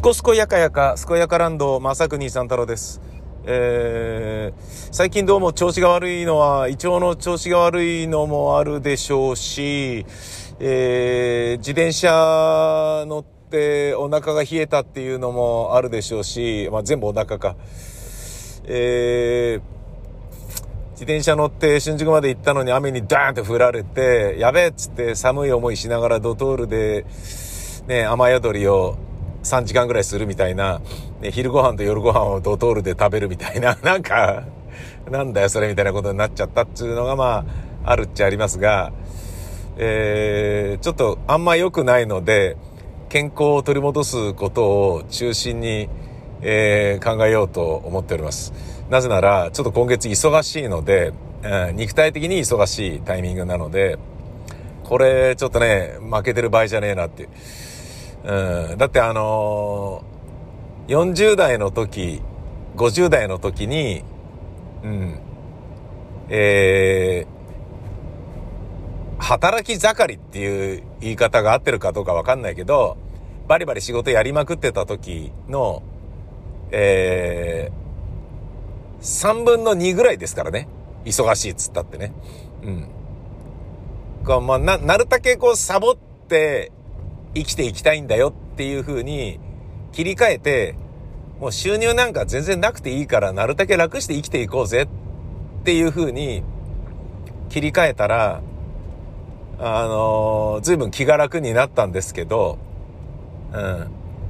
すこすこやかやか、すこやかランド、まさくにさん太郎です。えー、最近どうも調子が悪いのは、胃腸の調子が悪いのもあるでしょうし、えー、自転車乗ってお腹が冷えたっていうのもあるでしょうし、まあ、全部お腹か。えー、自転車乗って新宿まで行ったのに雨にダーンって降られて、やべえっつって寒い思いしながらドトールで、ね、雨宿りを3時間ぐらいするみたいな、ね、昼ご飯と夜ご飯をドトールで食べるみたいな、なんか、なんだよそれみたいなことになっちゃったっていうのがまあ、あるっちゃありますが、えー、ちょっとあんま良くないので、健康を取り戻すことを中心に、えー、考えようと思っております。なぜなら、ちょっと今月忙しいので、うん、肉体的に忙しいタイミングなので、これちょっとね、負けてる場合じゃねえなっていう。うん、だってあのー、40代の時、50代の時に、うん、えー、働き盛りっていう言い方が合ってるかどうかわかんないけど、バリバリ仕事やりまくってた時の、えー、3分の2ぐらいですからね。忙しいっつったってね。うん。こうまあ、な、なるたけこうサボって生きていきたいんだよっていう風に切り替えて、もう収入なんか全然なくていいからなるだけ楽して生きていこうぜっていう風に切り替えたら、あのー、随分気が楽になったんですけど、うん。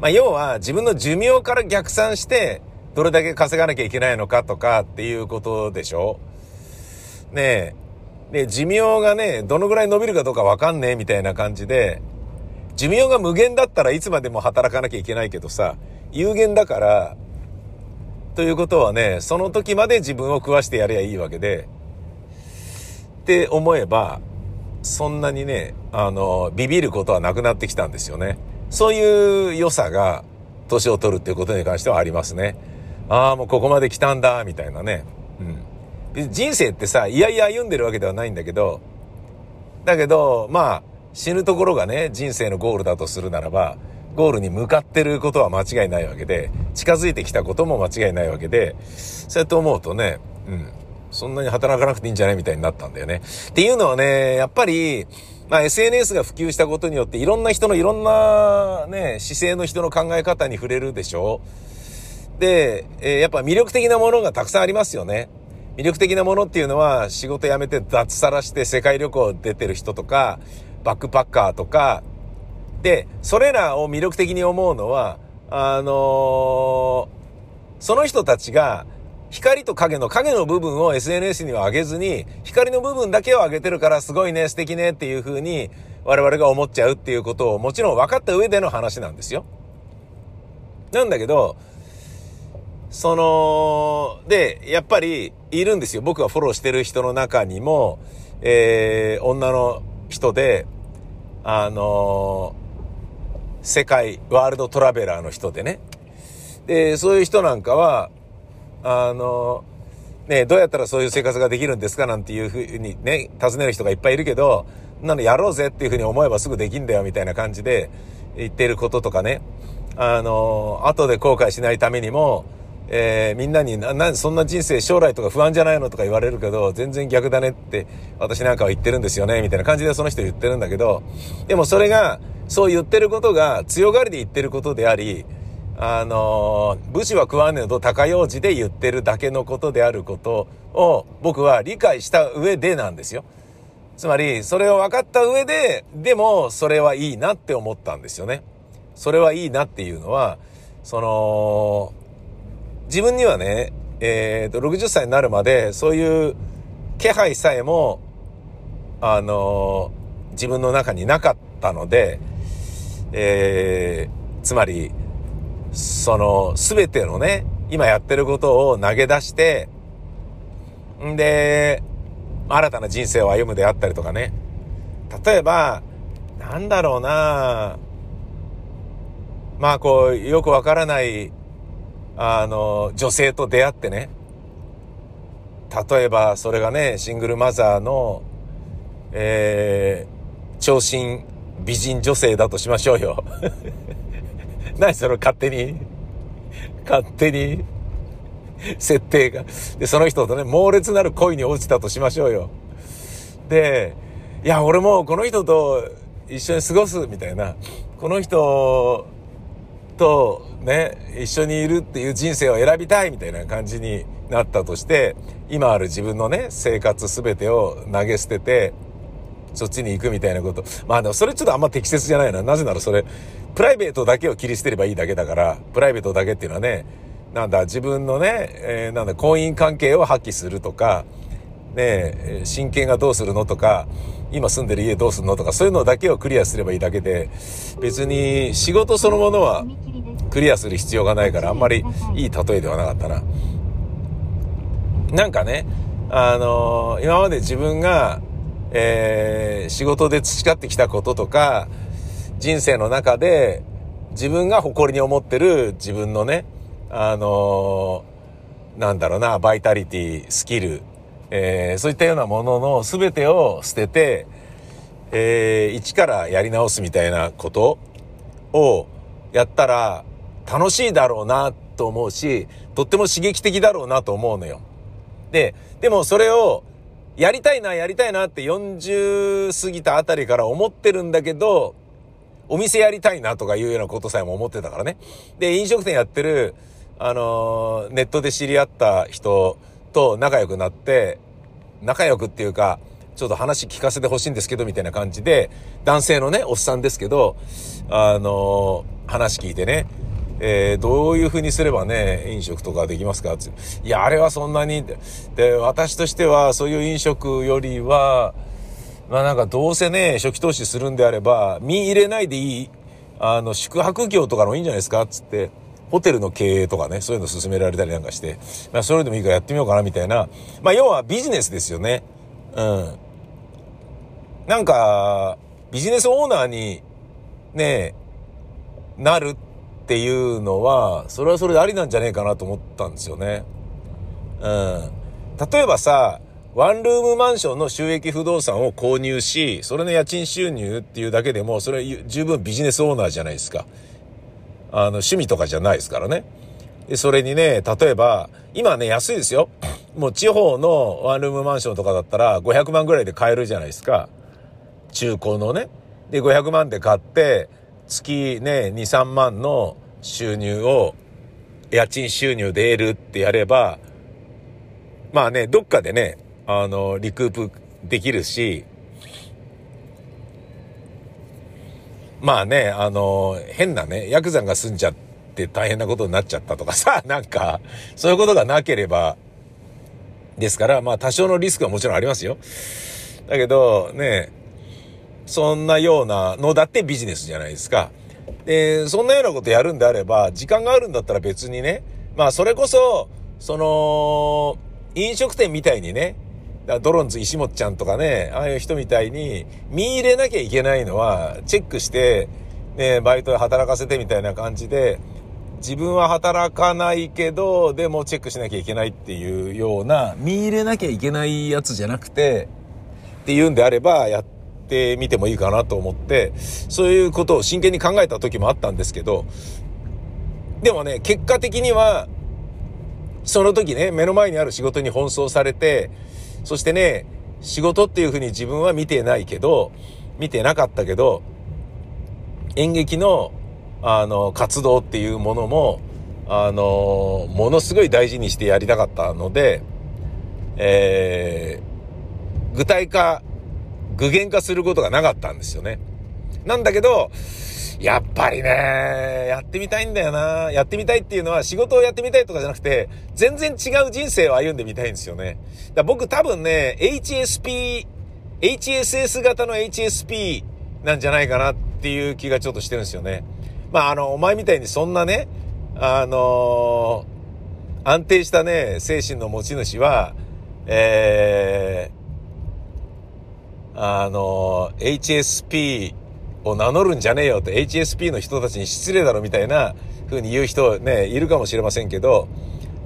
まあ、要は自分の寿命から逆算して、どれだけ稼がなきゃいけないのかとかっていうことでしょ？ねえ。で、寿命がね、どのぐらい伸びるかどうかわかんねえみたいな感じで、寿命が無限だったらいつまでも働かなきゃいけないけどさ、有限だから、ということはね、その時まで自分を食わしてやればいいわけで、って思えば、そんなにね、あの、ビビることはなくなってきたんですよね。そういう良さが、年を取るっていうことに関してはありますね。ああ、もうここまで来たんだ、みたいなね。うん。人生ってさ、いやいや歩んでるわけではないんだけど、だけど、まあ、死ぬところがね、人生のゴールだとするならば、ゴールに向かってることは間違いないわけで、近づいてきたことも間違いないわけで、そうやって思うとね、うん、そんなに働かなくていいんじゃないみたいになったんだよね。っていうのはね、やっぱり、まあ SNS が普及したことによっていろんな人のいろんなね、姿勢の人の考え方に触れるでしょで、えー、やっぱ魅力的なものがたくさんありますよね。魅力的なものっていうのは仕事辞めて脱サラして世界旅行出てる人とか、バックパッカーとか、で、それらを魅力的に思うのは、あのー、その人たちが、光と影の影の部分を SNS には上げずに、光の部分だけを上げてるからすごいね、素敵ねっていう風に我々が思っちゃうっていうことをもちろん分かった上での話なんですよ。なんだけど、その、で、やっぱりいるんですよ。僕がフォローしてる人の中にも、えー、女の人で、あのー、世界ワールドトラベラーの人でね。で、そういう人なんかは、あのー、ね、どうやったらそういう生活ができるんですか？なんていうふうにね、尋ねる人がいっぱいいるけど、なのやろうぜっていうふうに思えばすぐできんだよみたいな感じで言ってることとかね。あのー、後で後悔しないためにも、えー、みんなにな、な、そんな人生将来とか不安じゃないのとか言われるけど、全然逆だねって私なんかは言ってるんですよね、みたいな感じでその人言ってるんだけど、でもそれが、そう言ってることが強がりで言ってることであり、あのー、武士は食わねえと高用事で言ってるだけのことであることを僕は理解した上でなんですよ。つまり、それを分かった上で、でも、それはいいなって思ったんですよね。それはいいなっていうのは、その、自分にはね、えっ、ー、と、60歳になるまで、そういう気配さえも、あのー、自分の中になかったので、えー、つまり、その、すべてのね、今やってることを投げ出して、んで、新たな人生を歩むであったりとかね。例えば、なんだろうなまあこう、よくわからないあの、女性と出会ってね、例えばそれがね、シングルマザーの、えー、長身美人女性だとしましょうよ。何その勝手に、勝手に、設定が。で、その人とね、猛烈なる恋に落ちたとしましょうよ。で、いや、俺もこの人と一緒に過ごすみたいな、この人とね、一緒にいるっていう人生を選びたいみたいな感じになったとして、今ある自分のね、生活すべてを投げ捨てて、そっちに行くみたいなこと。まあでもそれちょっとあんま適切じゃないな。なぜならそれ、プライベートだけを切り捨てればいいだけだから、プライベートだけっていうのはね、なんだ、自分のね、えー、なんだ、婚姻関係を破棄するとか、ね親権がどうするのとか、今住んでる家どうするの？とか、そういうのだけをクリアすればいいだけで、別に仕事そのものはクリアする必要がないから、あんまりいい例えではなかったな。なんかね、あのー、今まで自分が、えー、仕事で培ってきたこととか、人生の中で自分が誇りに思ってる自分のね、あのー、なんだろうな、バイタリティ、スキル、えー、そういったようなものの全てを捨てて、えー、一からやり直すみたいなことをやったら楽しいだろうなと思うし、とっても刺激的だろうなと思うのよ。で、でもそれをやりたいな、やりたいなって40過ぎたあたりから思ってるんだけど、お店やりたいなとかいうようなことさえも思ってたからね。で、飲食店やってる、あのー、ネットで知り合った人と仲良くなって、仲良くっていうか、ちょっと話聞かせてほしいんですけど、みたいな感じで、男性のね、おっさんですけど、あのー、話聞いてね、えー、どういう風にすればね、飲食とかできますか？って。いや、あれはそんなに、で、私としてはそういう飲食よりは、まあなんかどうせね、初期投資するんであれば、身入れないでいい、あの、宿泊業とかのいいんじゃないですか？つって、ホテルの経営とかね、そういうの勧められたりなんかして、まあそれでもいいからやってみようかなみたいな。まあ要はビジネスですよね。うん。なんか、ビジネスオーナーに、ね、なるっていうのは、それはそれでありなんじゃねえかなと思ったんですよね。うん。例えばさ、ワンルームマンションの収益不動産を購入し、それの家賃収入っていうだけでも、それは十分ビジネスオーナーじゃないですか。あの、趣味とかじゃないですからね。で、それにね、例えば、今ね、安いですよ。もう地方のワンルームマンションとかだったら500万ぐらいで買えるじゃないですか。中古のね。で、500万で買って、月ね、2、3万の収入を、家賃収入で得るってやれば、まあね、どっかでね、あの、リクープできるし、まあね、あの、変なね、ヤクザが住んじゃって大変なことになっちゃったとかさ、なんか、そういうことがなければ、ですから、まあ多少のリスクはもちろんありますよ。だけど、ね、そんなようなのだってビジネスじゃないですか。で、そんなようなことやるんであれば、時間があるんだったら別にね、まあそれこそ、その、飲食店みたいにね、ドロンズ石本ちゃんとかね、ああいう人みたいに、見入れなきゃいけないのは、チェックして、ね、バイトで働かせてみたいな感じで、自分は働かないけど、でもチェックしなきゃいけないっていうような、見入れなきゃいけないやつじゃなくて、っていうんであれば、やってみてもいいかなと思って、そういうことを真剣に考えた時もあったんですけど、でもね、結果的には、その時ね、目の前にある仕事に奔走されて、そしてね、仕事っていうふうに自分は見てないけど、見てなかったけど、演劇の、あの、活動っていうものも、あの、ものすごい大事にしてやりたかったので、えー、具体化具現化することがなかったんですよね。なんだけど、やっぱりね、やってみたいんだよな。やってみたいっていうのは仕事をやってみたいとかじゃなくて、全然違う人生を歩んでみたいんですよね。だ僕多分ね、HSP、HSS 型の HSP なんじゃないかなっていう気がちょっとしてるんですよね。まあ、あの、お前みたいにそんなね、あのー、安定したね、精神の持ち主は、えー、あの、HSP を名乗るんじゃねえよって HSP の人たちに失礼だろみたいな風に言う人ね、いるかもしれませんけど、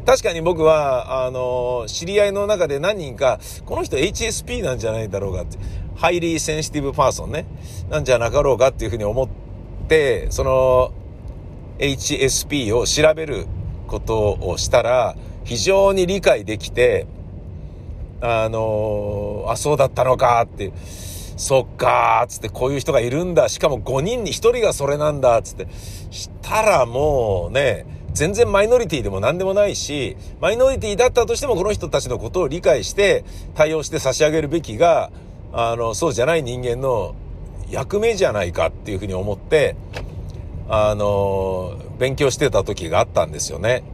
確かに僕は、あの、知り合いの中で何人か、この人 HSP なんじゃないだろうかって、 Highly Sensitive Person ね、なんじゃなかろうかっていうふうに思って、その、HSP を調べることをしたら、非常に理解できて、あの、あ、そうだったのかって、そっかーつってこういう人がいるんだ。しかも5人に1人がそれなんだつって。したらもうね、全然マイノリティでも何でもないし、マイノリティだったとしてもこの人たちのことを理解して対応して差し上げるべきが、あの、そうじゃない人間の役目じゃないかっていうふうに思って、あの、勉強してた時があったんですよね。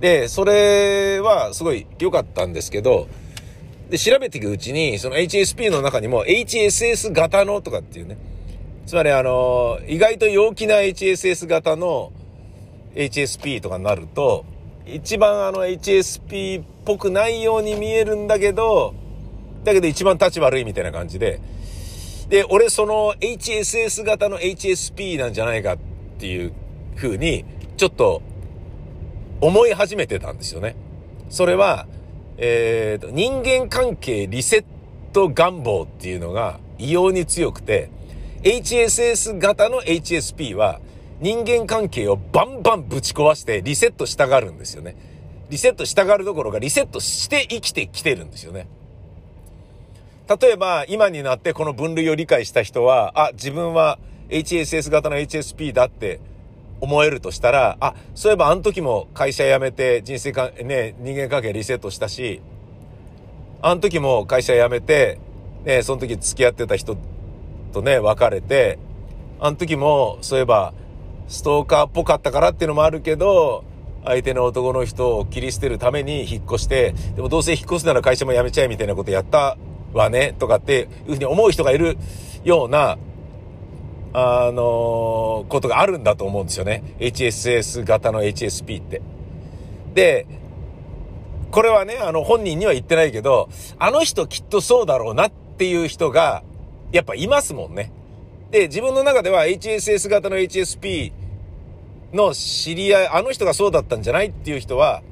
で、それはすごい良かったんですけど、で、調べていくうちに、その HSP の中にも HSS 型のとかっていうね、つまりあの、意外と陽気な HSS 型の HSP とかになると、一番あの HSP っぽくないように見えるんだけど、だけど一番立ち悪いみたいな感じで、で、俺その HSS 型の HSP なんじゃないかっていう風に、ちょっと思い始めてたんですよね。それは、えーと、人間関係リセット願望っていうのが異様に強くて、HSS 型の HSP は人間関係をバンバンぶち壊してリセットしたがるんですよね。リセットしたがるどころかリセットして生きてきてるんですよね。例えば、今になってこの分類を理解した人は、あ、自分は HSS 型の HSP だって思えるとしたら、あ、そういえばあの時も会社辞めて人生か、ね、人間関係リセットしたし、あの時も会社辞めて、ね、その時付き合ってた人とね、別れて、あの時もそういえばストーカーっぽかったからっていうのもあるけど、相手の男の人を切り捨てるために引っ越して、でもどうせ引っ越すなら会社も辞めちゃえみたいなことやったわね、とかっていうふうに思う人がいるような、あの、ことがあるんだと思うんですよね。HSS 型の HSP って。で、これはね、あの本人には言ってないけど、あの人きっとそうだろうなっていう人が、やっぱいますもんね。で、自分の中では HSS 型の HSP の知り合い、あの人がそうだったんじゃないっていう人は、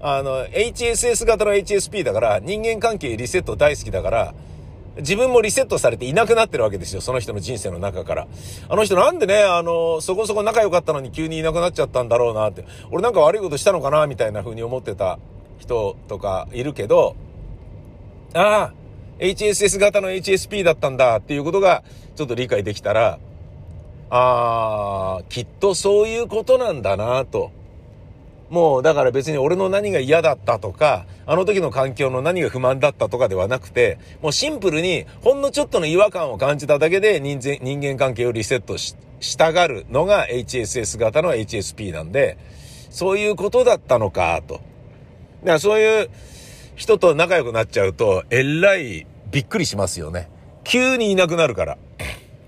あの、HSS 型の HSP だから、人間関係リセット大好きだから、自分もリセットされていなくなってるわけですよ。その人の人生の中から。あの人なんでね、あの、そこそこ仲良かったのに急にいなくなっちゃったんだろうなって。俺なんか悪いことしたのかなみたいな風に思ってた人とかいるけど、ああ、HSS 型の HSP だったんだっていうことがちょっと理解できたら、ああ、きっとそういうことなんだなと。もうだから別に俺の何が嫌だったとか、あの時の環境の何が不満だったとかではなくて、もうシンプルにほんのちょっとの違和感を感じただけで人人間関係をリセットししたがるのが HSS 型の HSP なんで、そういうことだったのか、と。だからそういう人と仲良くなっちゃうと、えらいびっくりしますよね。急にいなくなるから。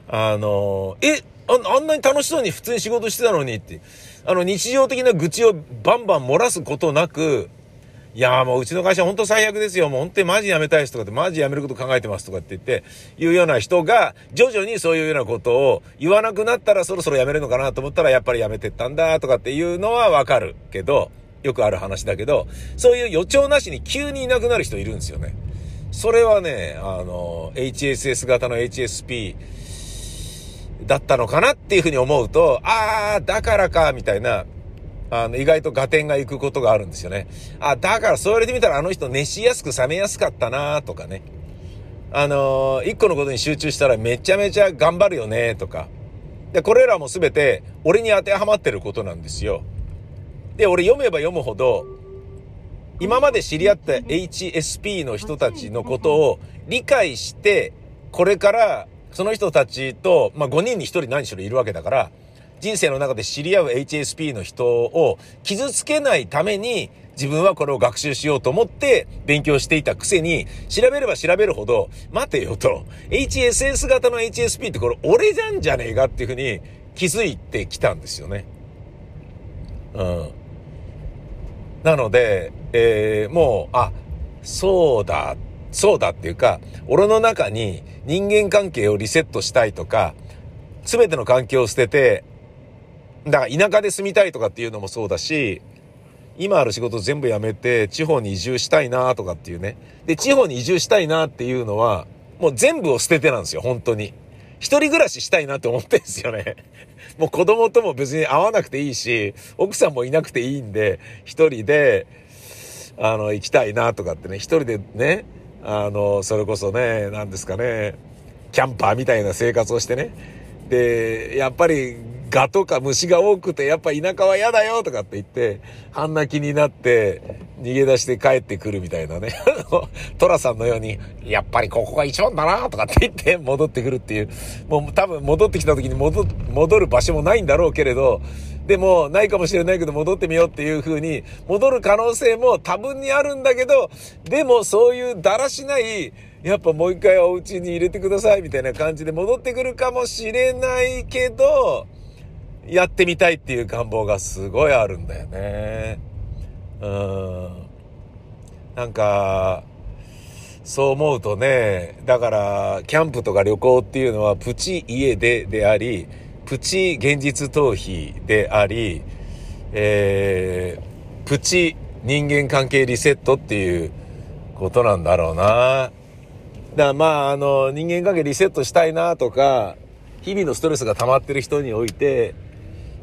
あの、え、ああんなに楽しそうに普通に仕事してたのにって。あの、日常的な愚痴をバンバン漏らすことなく、いやもううちの会社ほんと最悪ですよ。もう本当にマジ辞めたいですとかって、マジ辞めること考えてますとかって言って、言うような人が、徐々にそういうようなことを言わなくなったらそろそろ辞めるのかなと思ったら、やっぱり辞めてったんだとかっていうのはわかるけど、よくある話だけど、そういう予兆なしに急にいなくなる人いるんですよね。それはね、あの、HSS 型の HSP、だったのかなっていうふうに思うと、ああ、だからか、みたいな、あの、意外と合点がいくことがあるんですよね。あ、だからそう言われてみたらあの人熱しやすく冷めやすかったなとかね。あのー、一個のことに集中したらめちゃめちゃ頑張るよねとか。で、これらも全て俺に当てはまってることなんですよ。で、俺読めば読むほど、今まで知り合った HSP の人たちのことを理解して、これからその人たちと、まあ、5人に1人何しろいるわけだから、人生の中で知り合う HSP の人を傷つけないために、自分はこれを学習しようと思って勉強していたくせに、調べれば調べるほど、待てよと、HSS 型の HSP ってこれ俺じゃんじゃねえかっていうふうに気づいてきたんですよね。うん。なので、えー、もう、あ、そうだそうだっていうか、俺の中に人間関係をリセットしたいとか、すべての環境を捨てて、だから田舎で住みたいとかっていうのもそうだし、今ある仕事全部辞めて地方に移住したいなとかっていうね。で、地方に移住したいなっていうのは、もう全部を捨ててなんですよ、本当に。一人暮らししたいなって思ってんですよね。もう子供とも別に会わなくていいし、奥さんもいなくていいんで、一人で、あの、行きたいなとかってね、一人でね、あの、それこそね、何ですかね、キャンパーみたいな生活をしてね。で、やっぱりガとか虫が多くて、やっぱ田舎は嫌だよとかって言って、半泣きになって、逃げ出して帰ってくるみたいなね。トラさんのように、やっぱりここが一番だなとかって言って戻ってくるっていう。もう多分戻ってきた時に戻、戻る場所もないんだろうけれど、でも、ないかもしれないけど戻ってみようっていう風に、戻る可能性も多分にあるんだけど、でもそういうだらしない、やっぱもう一回お家に入れてくださいみたいな感じで戻ってくるかもしれないけど、やってみたいっていう願望がすごいあるんだよね。うん。なんか、そう思うとね、だから、キャンプとか旅行っていうのはプチ家でであり、プチ現実逃避であり、えー、プチ人間関係リセットっていうことなんだろうな。だからまあ、あの、人間関係リセットしたいなとか、日々のストレスが溜まってる人において、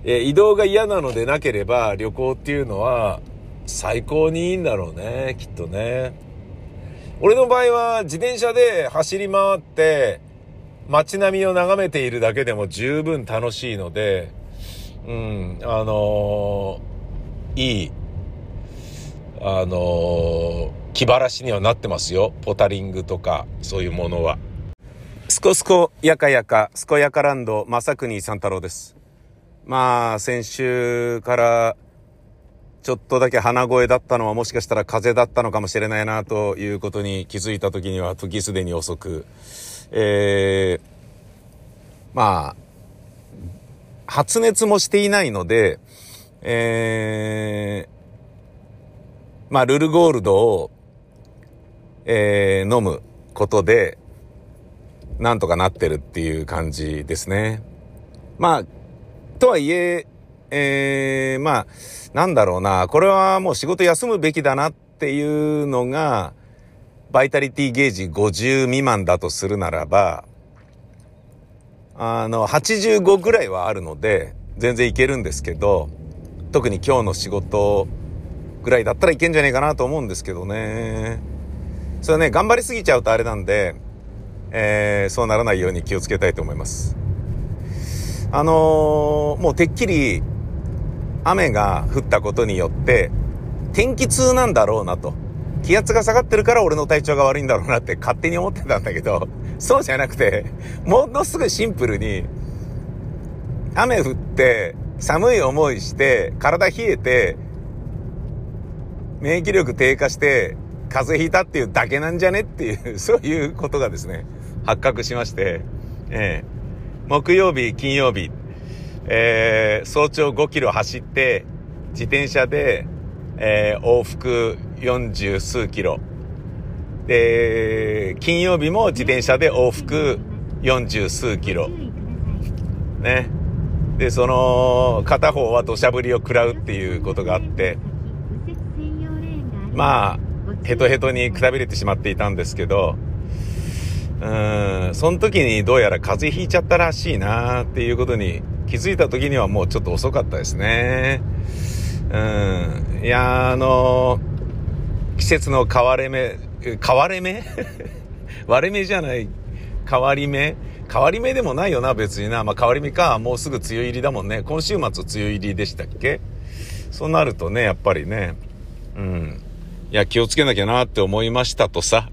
えー、移動が嫌なのでなければ旅行っていうのは最高にいいんだろうね、きっとね。俺の場合は自転車で走り回って街並みを眺めているだけでも十分楽しいので、うん、あのー、いい、あのー、気晴らしにはなってますよ。ポタリングとか、そういうものは。すこすこやかやか、すこやかランド、正国三太郎です。まあ、先週からちょっとだけ鼻声だったのはもしかしたら風邪だったのかもしれないなということに気づいた時には時すでに遅く、えー、まあ、発熱もしていないので、えー、まあ、ルルゴールドを、えー、飲むことで、なんとかなってるっていう感じですね。まあ、とはいえ、えー、まあ、なんだろうな、これはもう仕事休むべきだなっていうのが、バイタリティゲージ50未満だとするならば、あの、85ぐらいはあるので、全然いけるんですけど、特に今日の仕事ぐらいだったらいけんじゃねえかなと思うんですけどね。それね、頑張りすぎちゃうとあれなんで、えー、そうならないように気をつけたいと思います。あのー、もうてっきり雨が降ったことによって天気痛なんだろうなと。気圧が下がってるから俺の体調が悪いんだろうなって勝手に思ってたんだけど、そうじゃなくて、ものすごいシンプルに、雨降って寒い思いして体冷えて免疫力低下して風邪ひいたっていうだけなんじゃねっていう、そういうことがですね、発覚しまして、ええ。木曜日、金曜日、えー、早朝5キロ走って、自転車で、えー、往復40数キロ。で、金曜日も自転車で往復40数キロ。ね。で、その、片方は土砂降りを食らうっていうことがあって、まあ、ヘトヘトにくたびれてしまっていたんですけど、うん、その時にどうやら風邪ひいちゃったらしいなっていうことに気づいた時にはもうちょっと遅かったですね。うん。いや、あの季節の変われ目、変われ目？割れ目じゃない。変わり目？変わり目でもないよな、別にな。まあ、変わり目か。もうすぐ梅雨入りだもんね。今週末梅雨入りでしたっけ？そうなるとね、やっぱりね、うん。いや、気をつけなきゃなって思いましたとさ。